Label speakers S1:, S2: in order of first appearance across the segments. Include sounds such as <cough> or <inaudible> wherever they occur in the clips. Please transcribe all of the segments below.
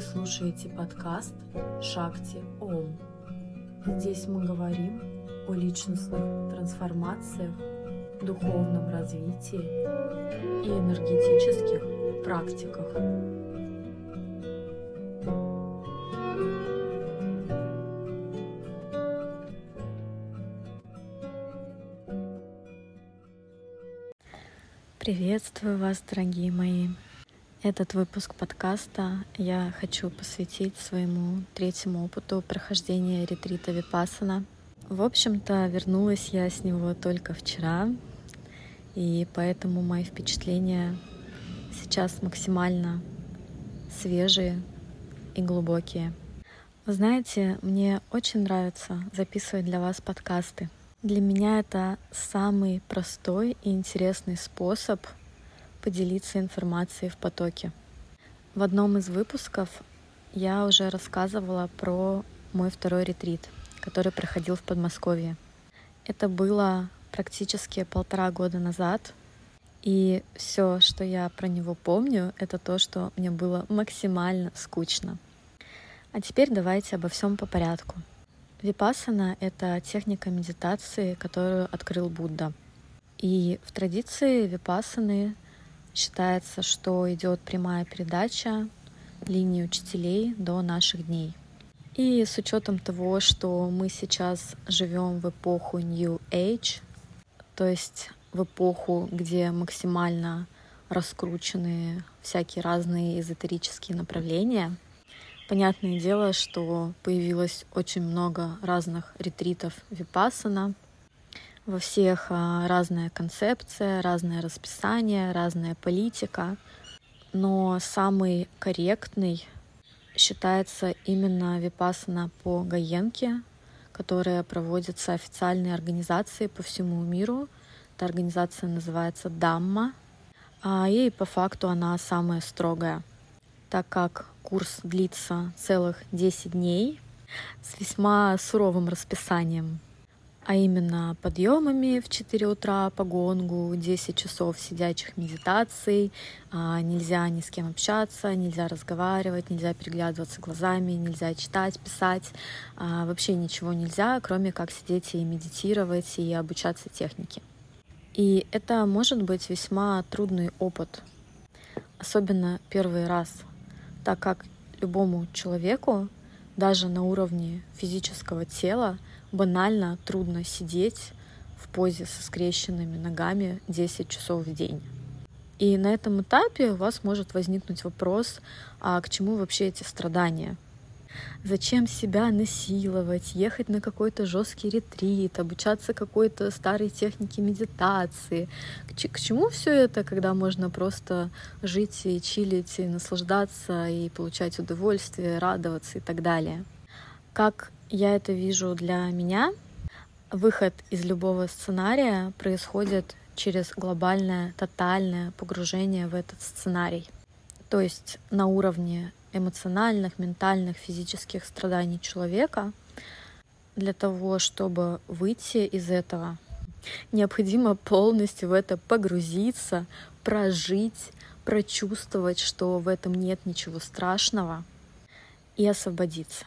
S1: Слушаете подкаст «Шакти Ом». Здесь мы говорим о личностных трансформациях, духовном развитии и энергетических практиках.
S2: Приветствую вас, дорогие мои. Этот выпуск подкаста я хочу посвятить своему третьему опыту прохождения ретрита Випасана. В общем-то, вернулась я с него только вчера, и поэтому мои впечатления сейчас максимально свежие и глубокие. Вы знаете, мне очень нравится записывать для вас подкасты. Для меня это самый простой и интересный способ — поделиться информацией в потоке. В одном из выпусков я уже рассказывала про мой второй ретрит, который проходил в Подмосковье. Это было практически полтора года назад, и все, что я про него помню, это то, что мне было максимально скучно. А теперь давайте обо всем по порядку. Випасана — это техника медитации, которую открыл Будда. И в традиции випасаны Считается, что идет прямая передача линии учителей до наших дней. И с учетом того, что мы сейчас живем в эпоху New Age, то есть в эпоху, где максимально раскручены всякие разные эзотерические направления, понятное дело, что появилось очень много разных ретритов випассана — во всех а, разная концепция, разное расписание, разная политика. Но самый корректный считается именно випасана по Гаенке, которая проводится официальной организацией по всему миру. Эта организация называется Дамма, а и по факту она самая строгая, так как курс длится целых 10 дней с весьма суровым расписанием а именно подъемами в 4 утра по гонгу, 10 часов сидячих медитаций, а, нельзя ни с кем общаться, нельзя разговаривать, нельзя переглядываться глазами, нельзя читать, писать, а, вообще ничего нельзя, кроме как сидеть и медитировать и обучаться технике. И это может быть весьма трудный опыт, особенно первый раз, так как любому человеку, даже на уровне физического тела, банально трудно сидеть в позе со скрещенными ногами 10 часов в день. И на этом этапе у вас может возникнуть вопрос, а к чему вообще эти страдания? Зачем себя насиловать, ехать на какой-то жесткий ретрит, обучаться какой-то старой технике медитации? К, к чему все это, когда можно просто жить и чилить, и наслаждаться, и получать удовольствие, радоваться и так далее? Как я это вижу для меня. Выход из любого сценария происходит через глобальное, тотальное погружение в этот сценарий. То есть на уровне эмоциональных, ментальных, физических страданий человека для того, чтобы выйти из этого, необходимо полностью в это погрузиться, прожить, прочувствовать, что в этом нет ничего страшного и освободиться.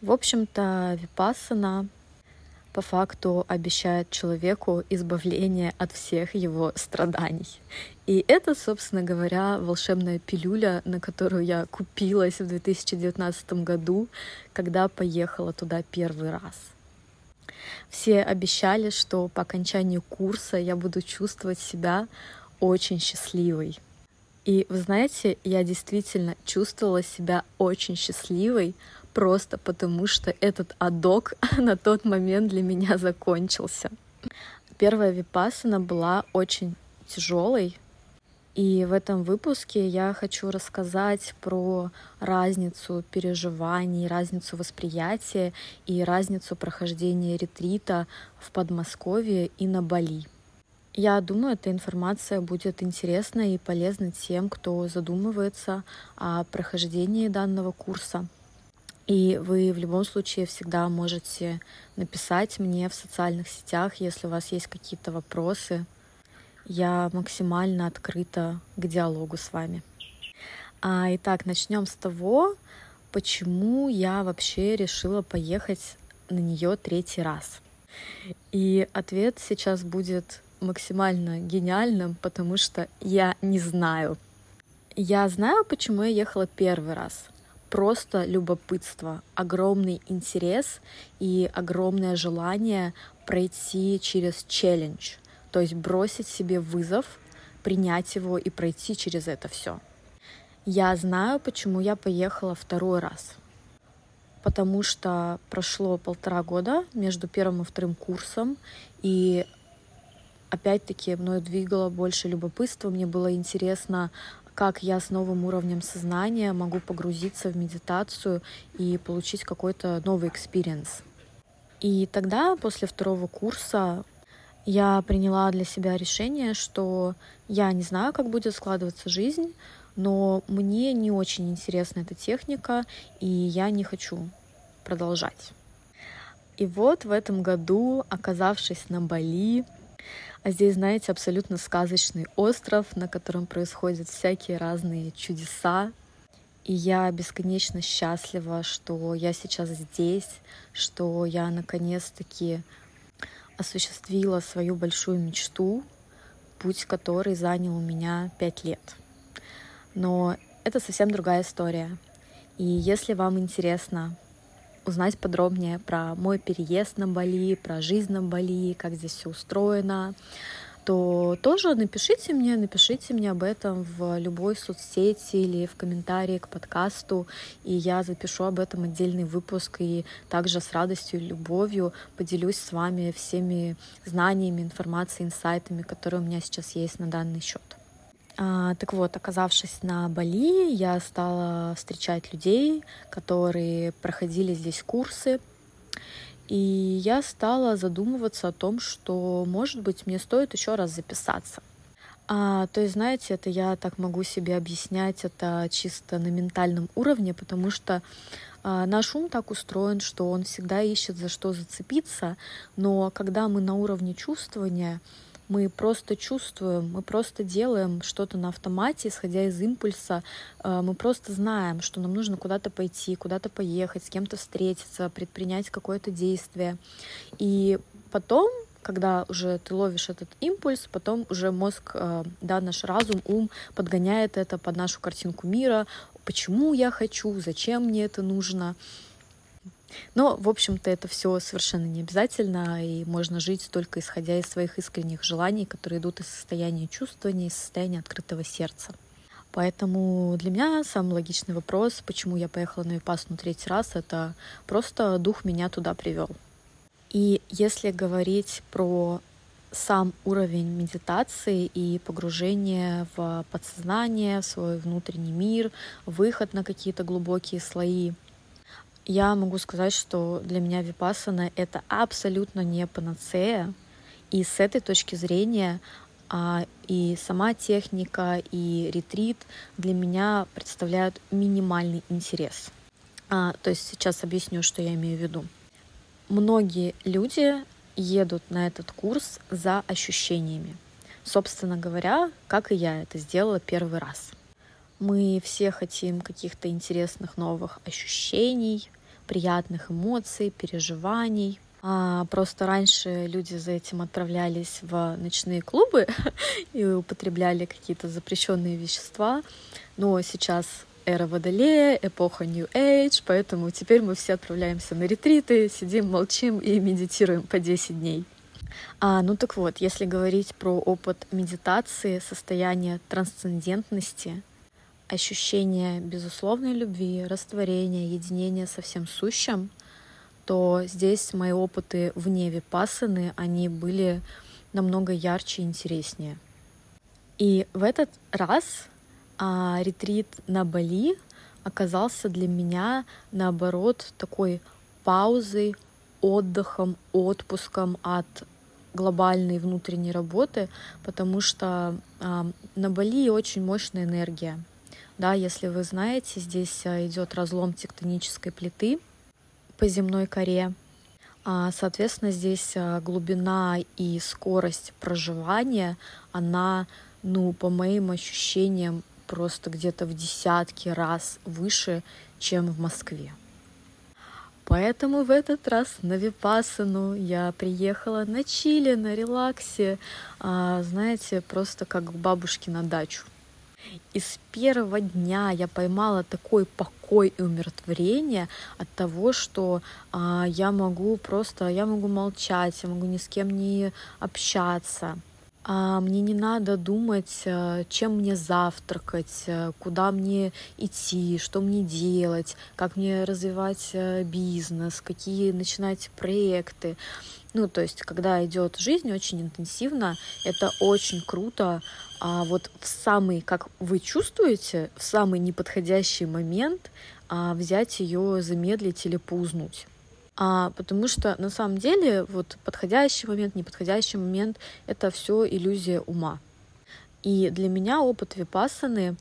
S2: В общем-то, випассана по факту обещает человеку избавление от всех его страданий. И это, собственно говоря, волшебная пилюля, на которую я купилась в 2019 году, когда поехала туда первый раз. Все обещали, что по окончанию курса я буду чувствовать себя очень счастливой. И вы знаете, я действительно чувствовала себя очень счастливой, просто потому что этот адок <laughs> на тот момент для меня закончился. Первая випасана была очень тяжелой, и в этом выпуске я хочу рассказать про разницу переживаний, разницу восприятия и разницу прохождения ретрита в Подмосковье и на Бали. Я думаю, эта информация будет интересна и полезна тем, кто задумывается о прохождении данного курса. И вы в любом случае всегда можете написать мне в социальных сетях, если у вас есть какие-то вопросы. Я максимально открыта к диалогу с вами. А, итак, начнем с того, почему я вообще решила поехать на нее третий раз. И ответ сейчас будет максимально гениальным, потому что я не знаю. Я знаю, почему я ехала первый раз. Просто любопытство, огромный интерес и огромное желание пройти через челлендж, то есть бросить себе вызов, принять его и пройти через это все. Я знаю, почему я поехала второй раз. Потому что прошло полтора года между первым и вторым курсом, и опять-таки мной двигало больше любопытства, мне было интересно, как я с новым уровнем сознания могу погрузиться в медитацию и получить какой-то новый experience. И тогда, после второго курса, я приняла для себя решение, что я не знаю, как будет складываться жизнь, но мне не очень интересна эта техника, и я не хочу продолжать. И вот в этом году, оказавшись на Бали, а здесь, знаете, абсолютно сказочный остров, на котором происходят всякие разные чудеса. И я бесконечно счастлива, что я сейчас здесь, что я наконец-таки осуществила свою большую мечту, путь который занял у меня пять лет. Но это совсем другая история. И если вам интересно узнать подробнее про мой переезд на Бали, про жизнь на Бали, как здесь все устроено, то тоже напишите мне, напишите мне об этом в любой соцсети или в комментарии к подкасту, и я запишу об этом отдельный выпуск, и также с радостью и любовью поделюсь с вами всеми знаниями, информацией, инсайтами, которые у меня сейчас есть на данный счет. А, так вот, оказавшись на Бали, я стала встречать людей, которые проходили здесь курсы, и я стала задумываться о том, что, может быть, мне стоит еще раз записаться. А, то есть, знаете, это я так могу себе объяснять это чисто на ментальном уровне, потому что а, наш ум так устроен, что он всегда ищет за что зацепиться, но когда мы на уровне чувствования, мы просто чувствуем, мы просто делаем что-то на автомате, исходя из импульса, э, мы просто знаем, что нам нужно куда-то пойти, куда-то поехать, с кем-то встретиться, предпринять какое-то действие. И потом когда уже ты ловишь этот импульс, потом уже мозг, э, да, наш разум, ум подгоняет это под нашу картинку мира, почему я хочу, зачем мне это нужно. Но, в общем-то, это все совершенно не обязательно, и можно жить только исходя из своих искренних желаний, которые идут из состояния чувствования, из состояния открытого сердца. Поэтому для меня самый логичный вопрос, почему я поехала на Випассану третий раз, это просто дух меня туда привел. И если говорить про сам уровень медитации и погружение в подсознание, в свой внутренний мир, выход на какие-то глубокие слои — я могу сказать, что для меня випассана — это абсолютно не панацея. И с этой точки зрения а, и сама техника, и ретрит для меня представляют минимальный интерес. А, то есть сейчас объясню, что я имею в виду. Многие люди едут на этот курс за ощущениями. Собственно говоря, как и я это сделала первый раз — мы все хотим каких-то интересных новых ощущений, приятных эмоций, переживаний. А просто раньше люди за этим отправлялись в ночные клубы <laughs> и употребляли какие-то запрещенные вещества. Но сейчас эра Водолея, эпоха New Age, поэтому теперь мы все отправляемся на ретриты, сидим, молчим и медитируем по 10 дней. А, ну так вот, если говорить про опыт медитации, состояние трансцендентности, ощущение безусловной любви, растворения, единения со всем сущим, то здесь мои опыты вне випассаны, они были намного ярче и интереснее. И в этот раз а, ретрит на Бали оказался для меня, наоборот, такой паузой, отдыхом, отпуском от глобальной внутренней работы, потому что а, на Бали очень мощная энергия. Да, если вы знаете, здесь а, идет разлом тектонической плиты по земной коре. А, соответственно, здесь а, глубина и скорость проживания, она, ну, по моим ощущениям, просто где-то в десятки раз выше, чем в Москве. Поэтому в этот раз на Випасану я приехала на чили, на релаксе, а, знаете, просто как к бабушке на дачу. И с первого дня я поймала такой покой и умиротворение от того, что а, я могу просто, я могу молчать, я могу ни с кем не общаться. А мне не надо думать, э, чем мне завтракать, э, куда мне идти, что мне делать, как мне развивать э, бизнес, какие начинать проекты. Ну, то есть, когда идет жизнь очень интенсивно, это очень круто. А вот в самый, как вы чувствуете, в самый неподходящий момент а, взять ее, замедлить или поузнуть а, потому что на самом деле вот подходящий момент, неподходящий момент — это все иллюзия ума. И для меня опыт випассаны,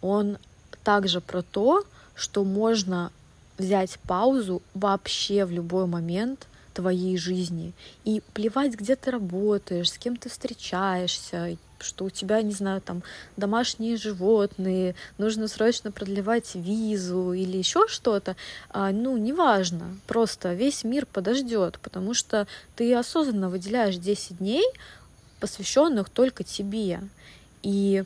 S2: он также про то, что можно взять паузу вообще в любой момент твоей жизни и плевать, где ты работаешь, с кем ты встречаешься, что у тебя, не знаю, там домашние животные, нужно срочно продлевать визу или еще что-то, а, ну, неважно, просто весь мир подождет, потому что ты осознанно выделяешь 10 дней, посвященных только тебе. И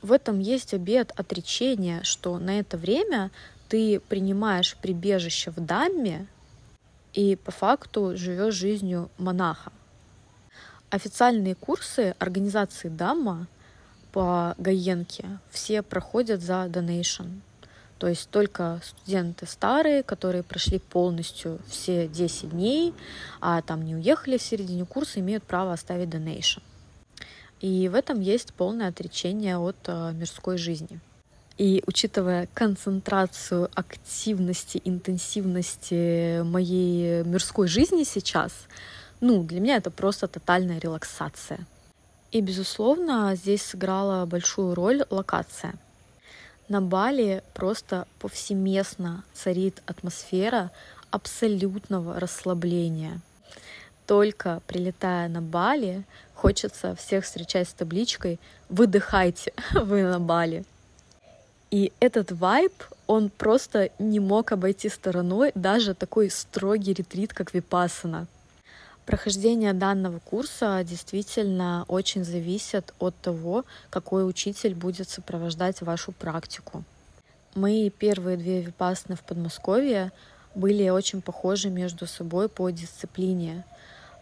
S2: в этом есть обед отречения, что на это время ты принимаешь прибежище в Дамме и по факту живешь жизнью монаха. Официальные курсы организации Дамма по Гаенке все проходят за donation. То есть только студенты старые, которые прошли полностью все 10 дней, а там не уехали в середине курса, имеют право оставить donation. И в этом есть полное отречение от э, мирской жизни. И учитывая концентрацию активности, интенсивности моей мирской жизни сейчас, ну, для меня это просто тотальная релаксация. И, безусловно, здесь сыграла большую роль локация. На Бали просто повсеместно царит атмосфера абсолютного расслабления. Только прилетая на Бали, хочется всех встречать с табличкой «Выдыхайте, <laughs> вы на Бали». И этот вайб, он просто не мог обойти стороной даже такой строгий ретрит, как Випасана — Прохождение данного курса действительно очень зависит от того, какой учитель будет сопровождать вашу практику. Мои первые две випасны в Подмосковье были очень похожи между собой по дисциплине.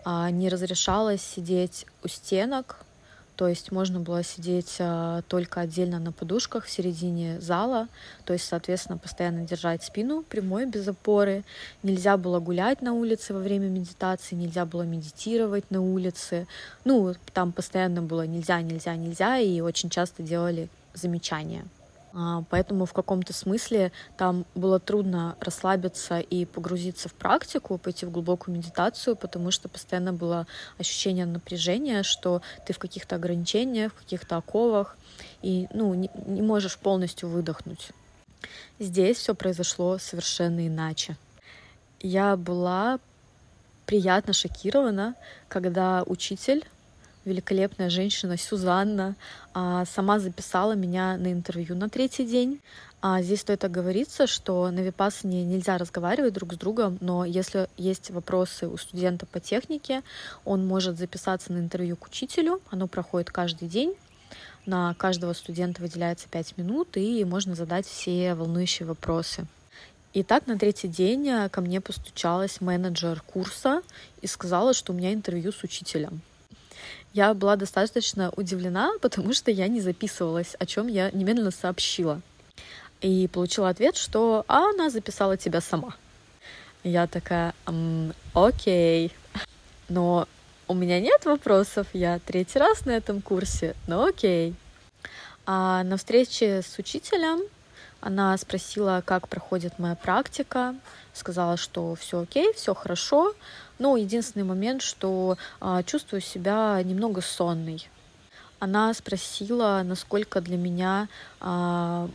S2: А, не разрешалось сидеть у стенок, то есть можно было сидеть а, только отдельно на подушках в середине зала, то есть, соответственно, постоянно держать спину прямой, без опоры. Нельзя было гулять на улице во время медитации, нельзя было медитировать на улице. Ну, там постоянно было нельзя, нельзя, нельзя, и очень часто делали замечания. А, поэтому в каком-то смысле там было трудно расслабиться и погрузиться в практику, пойти в глубокую медитацию, потому что постоянно было ощущение напряжения, что ты в каких-то ограничениях, в каких-то оковах, и ну, не, не можешь полностью выдохнуть. Здесь все произошло совершенно иначе. Я была приятно шокирована, когда учитель великолепная женщина Сюзанна а, сама записала меня на интервью на третий день. А здесь стоит оговориться, что на Випассане нельзя разговаривать друг с другом, но если есть вопросы у студента по технике, он может записаться на интервью к учителю, оно проходит каждый день. На каждого студента выделяется 5 минут, и можно задать все волнующие вопросы. И так на третий день э, ко мне постучалась менеджер курса и сказала, что у меня интервью с учителем я была достаточно удивлена, потому что я не записывалась, о чем я немедленно сообщила. И получила ответ, что а, она записала тебя сама. Я такая, м, окей. Но у меня нет вопросов, я третий раз на этом курсе, но окей. А на встрече с учителем она спросила, как проходит моя практика, сказала, что все окей, все хорошо, но единственный момент, что а, чувствую себя немного сонной. Она спросила, насколько для меня а,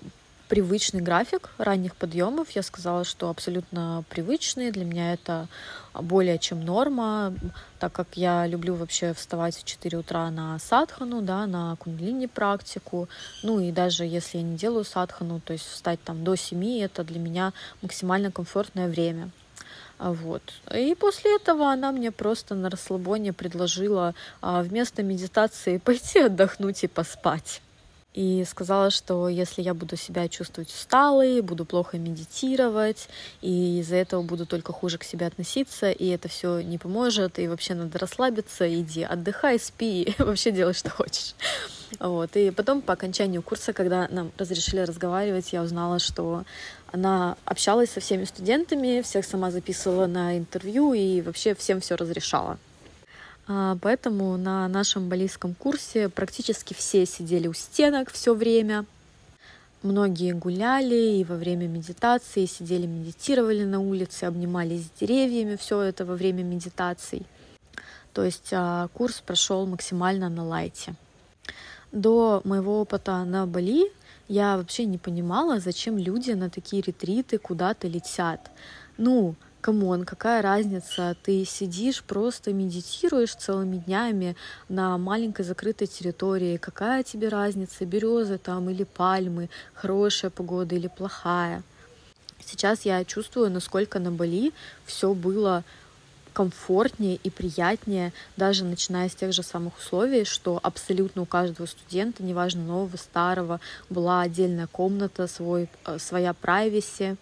S2: привычный график ранних подъемов. Я сказала, что абсолютно привычный. Для меня это более чем норма, так как я люблю вообще вставать в 4 утра на садхану, да, на кундалини практику. Ну и даже если я не делаю садхану, то есть встать там до 7, это для меня максимально комфортное время. Вот. И после этого она мне просто на расслабоне предложила а, вместо медитации <laughs> пойти отдохнуть и поспать и сказала, что если я буду себя чувствовать усталой, буду плохо медитировать, и из-за этого буду только хуже к себе относиться, и это все не поможет, и вообще надо расслабиться, иди отдыхай, спи, <laughs> вообще делай, что хочешь. Вот. И потом по окончанию курса, когда нам разрешили разговаривать, я узнала, что она общалась со всеми студентами, всех сама записывала на интервью и вообще всем все разрешала. А, поэтому на нашем балийском курсе практически все сидели у стенок все время. Многие гуляли и во время медитации, сидели, медитировали на улице, обнимались с деревьями, все это во время медитаций. То есть а, курс прошел максимально на лайте. До моего опыта на Бали я вообще не понимала, зачем люди на такие ретриты куда-то летят. Ну, come on, какая разница, ты сидишь, просто медитируешь целыми днями на маленькой закрытой территории, какая тебе разница, березы там или пальмы, хорошая погода или плохая. Сейчас я чувствую, насколько на Бали все было комфортнее и приятнее, даже начиная с тех же самых условий, что абсолютно у каждого студента, неважно нового, старого, была отдельная комната, свой, э, своя privacy,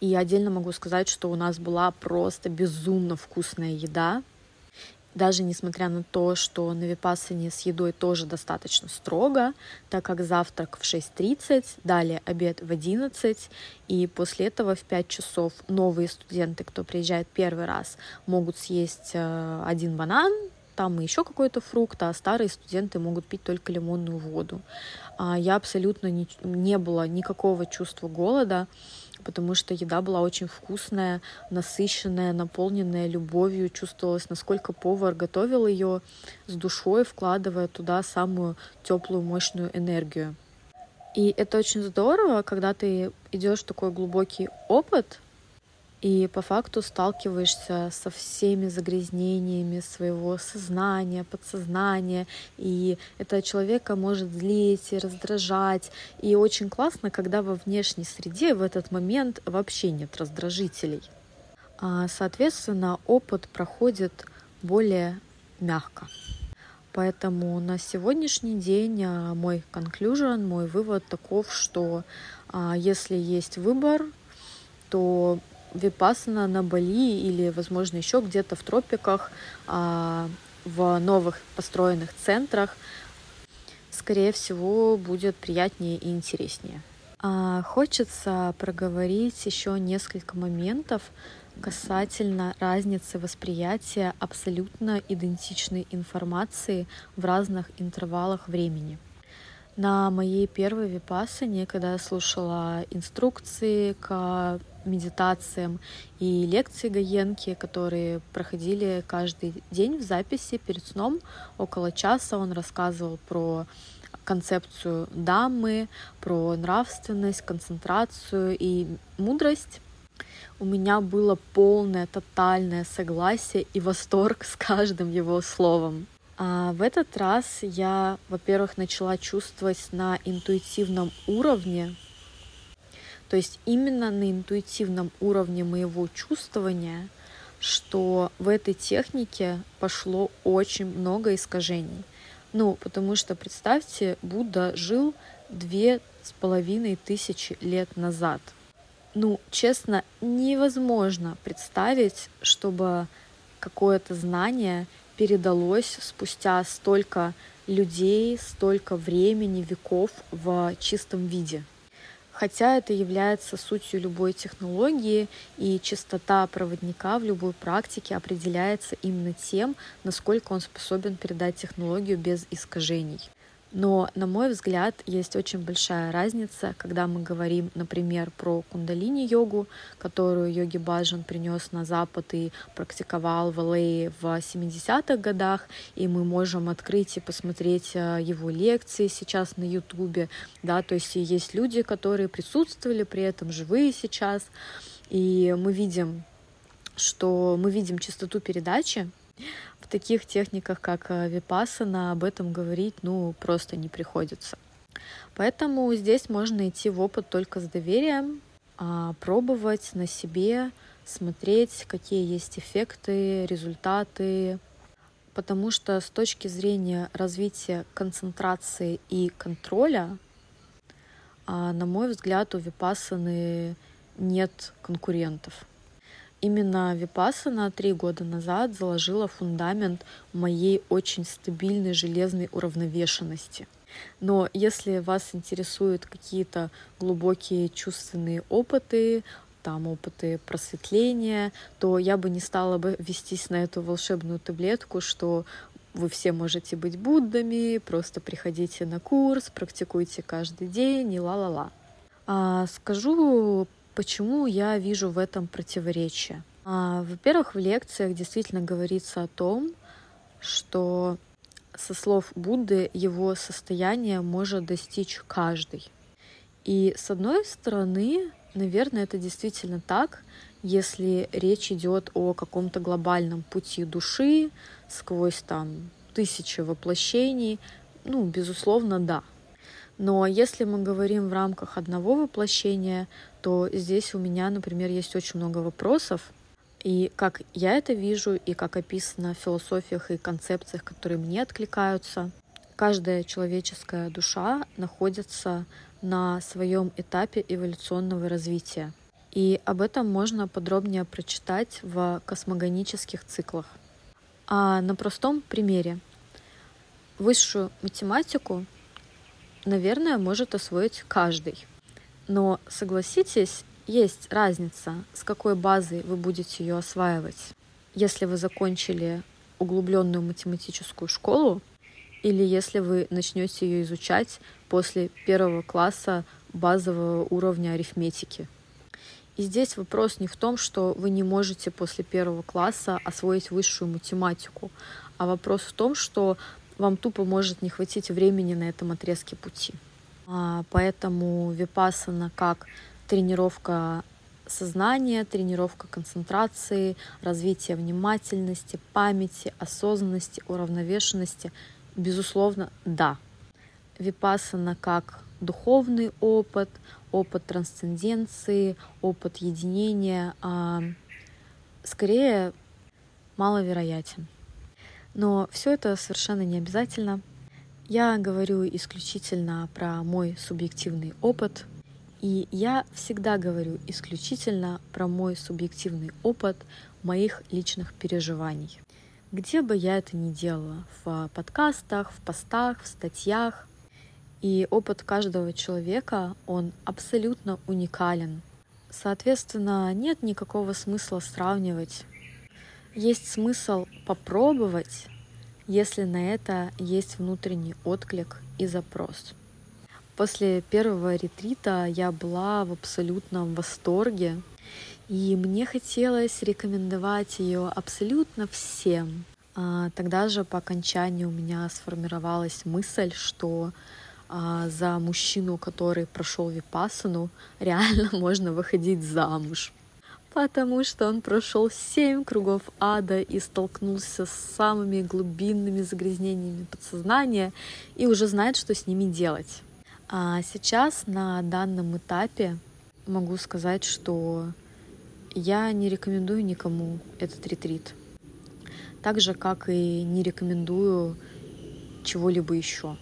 S2: и отдельно могу сказать, что у нас была просто безумно вкусная еда. Даже несмотря на то, что на Випассане с едой тоже достаточно строго, так как завтрак в 6.30, далее обед в 11, и после этого в 5 часов новые студенты, кто приезжает первый раз, могут съесть э, один банан, там еще какой-то фрукт, а старые студенты могут пить только лимонную воду. А я абсолютно не, не было никакого чувства голода, потому что еда была очень вкусная, насыщенная, наполненная любовью. Чувствовалось, насколько повар готовил ее с душой, вкладывая туда самую теплую, мощную энергию. И это очень здорово, когда ты идешь такой глубокий опыт, и по факту сталкиваешься со всеми загрязнениями своего сознания, подсознания, и это человека может злить и раздражать. И очень классно, когда во внешней среде в этот момент вообще нет раздражителей. А, соответственно, опыт проходит более мягко. Поэтому на сегодняшний день а, мой conclusion, мой вывод таков, что а, если есть выбор, то випасана на Бали или, возможно, еще где-то в тропиках, а, в новых построенных центрах, скорее всего, будет приятнее и интереснее. А, хочется проговорить еще несколько моментов касательно разницы восприятия абсолютно идентичной информации в разных интервалах времени. На моей первой випассане, когда я слушала инструкции к медитациям и лекции Гаенки, которые проходили каждый день в записи перед сном. Около часа он рассказывал про концепцию дамы, про нравственность, концентрацию и мудрость. У меня было полное, тотальное согласие и восторг с каждым его словом. А в этот раз я, во-первых, начала чувствовать на интуитивном уровне то есть именно на интуитивном уровне моего чувствования, что в этой технике пошло очень много искажений. Ну, потому что, представьте, Будда жил две с половиной тысячи лет назад. Ну, честно, невозможно представить, чтобы какое-то знание передалось спустя столько людей, столько времени, веков в чистом виде хотя это является сутью любой технологии, и частота проводника в любой практике определяется именно тем, насколько он способен передать технологию без искажений. Но, на мой взгляд, есть очень большая разница, когда мы говорим, например, про кундалини-йогу, которую йоги Баджан принес на Запад и практиковал в Л.А. в 70-х годах, и мы можем открыть и посмотреть э, его лекции сейчас на Ютубе, да, то есть есть люди, которые присутствовали при этом, живые сейчас, и мы видим, что мы видим частоту передачи, в таких техниках, как э, випасана, об этом говорить, ну, просто не приходится. Поэтому здесь можно идти в опыт только с доверием, а, пробовать на себе, смотреть, какие есть эффекты, результаты, потому что с точки зрения развития концентрации и контроля, а, на мой взгляд, у випасаны нет конкурентов. Именно Випассана три года назад заложила фундамент моей очень стабильной железной уравновешенности. Но если вас интересуют какие-то глубокие чувственные опыты, там опыты просветления, то я бы не стала бы вестись на эту волшебную таблетку, что вы все можете быть Буддами, просто приходите на курс, практикуйте каждый день и ла-ла-ла. А скажу Почему я вижу в этом противоречие? А, во-первых, в лекциях действительно говорится о том, что со слов Будды его состояние может достичь каждый. И с одной стороны, наверное, это действительно так, если речь идет о каком-то глобальном пути души сквозь там тысячи воплощений, ну, безусловно, да. Но если мы говорим в рамках одного воплощения, то здесь у меня, например, есть очень много вопросов. И как я это вижу, и как описано в философиях и концепциях, которые мне откликаются, каждая человеческая душа находится на своем этапе эволюционного развития. И об этом можно подробнее прочитать в космогонических циклах. А на простом примере. Высшую математику наверное, может освоить каждый. Но согласитесь, есть разница, с какой базой вы будете ее осваивать. Если вы закончили углубленную математическую школу, или если вы начнете ее изучать после первого класса базового уровня арифметики. И здесь вопрос не в том, что вы не можете после первого класса освоить высшую математику, а вопрос в том, что вам тупо может не хватить времени на этом отрезке пути. А, поэтому випасана как тренировка сознания, тренировка концентрации, развитие внимательности, памяти, осознанности, уравновешенности, безусловно, да. Випасана как духовный опыт, опыт трансценденции, опыт единения, а скорее маловероятен. Но все это совершенно не обязательно. Я говорю исключительно про мой субъективный опыт, и я всегда говорю исключительно про мой субъективный опыт моих личных переживаний. Где бы я это ни делала, в подкастах, в постах, в статьях. И опыт каждого человека, он абсолютно уникален. Соответственно, нет никакого смысла сравнивать есть смысл попробовать, если на это есть внутренний отклик и запрос. После первого ретрита я была в абсолютном восторге, и мне хотелось рекомендовать ее абсолютно всем. А, тогда же по окончании у меня сформировалась мысль, что а, за мужчину, который прошел випасану, <laughs> реально можно выходить замуж потому что он прошел семь кругов ада и столкнулся с самыми глубинными загрязнениями подсознания и уже знает, что с ними делать. А сейчас на данном этапе могу сказать, что я не рекомендую никому этот ретрит. Так же, как и не рекомендую чего-либо еще.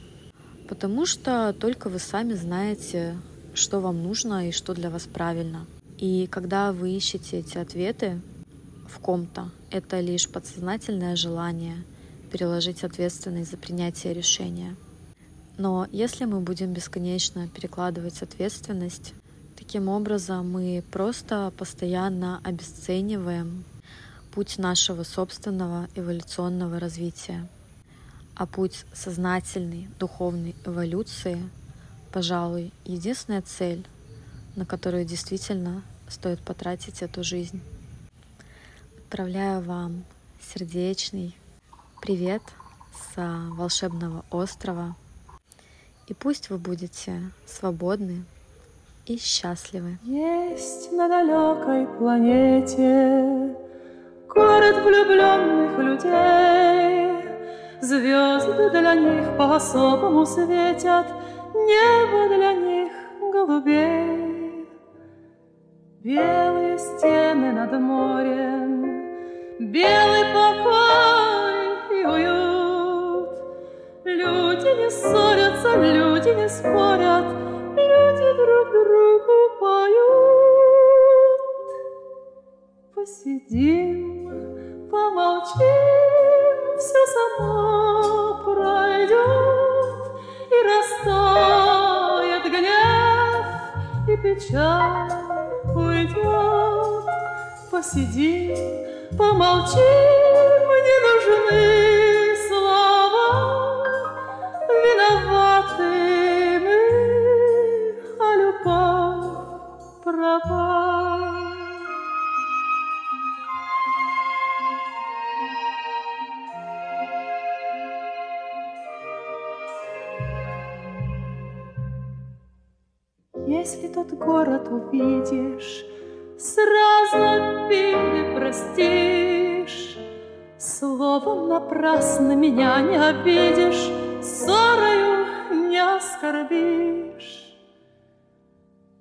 S2: Потому что только вы сами знаете, что вам нужно и что для вас правильно – и когда вы ищете эти ответы в ком-то, это лишь подсознательное желание переложить ответственность за принятие решения. Но если мы будем бесконечно перекладывать ответственность, таким образом мы просто постоянно обесцениваем путь нашего собственного эволюционного развития. а путь сознательной духовной эволюции, пожалуй, единственная цель, на которую действительно стоит потратить эту жизнь. Отправляю вам сердечный привет с волшебного острова. И пусть вы будете свободны и счастливы.
S3: Есть на далекой планете город влюбленных людей. Звезды для них по-особому светят, небо для них голубей. Белые стены над морем, белый покой и уют. Люди не ссорятся, люди не спорят, люди друг другу поют. Посидим, помолчим, все само пройдет и растает гнев и печаль уйдет. Посидим, помолчим, не нужны слова, виноваты Если тот город увидишь, Сразу обиды простишь. Словом напрасно меня не обидишь, Ссорою не оскорбишь.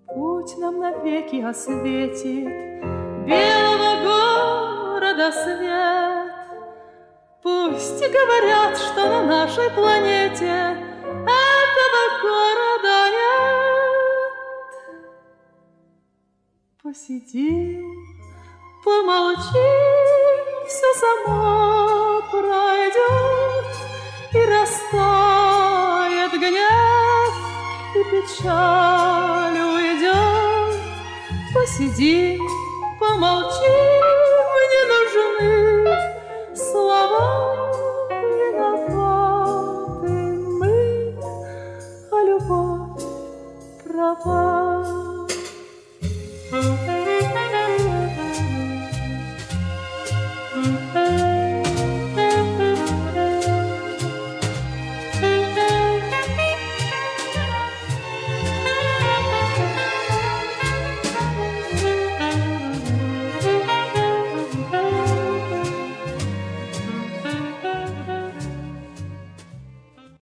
S3: Путь нам навеки осветит Белого города свет. Пусть говорят, что на нашей планете Этого города Посидим, помолчим, все само пройдет и растает гнев, и печаль уйдет. Посидим, помолчим,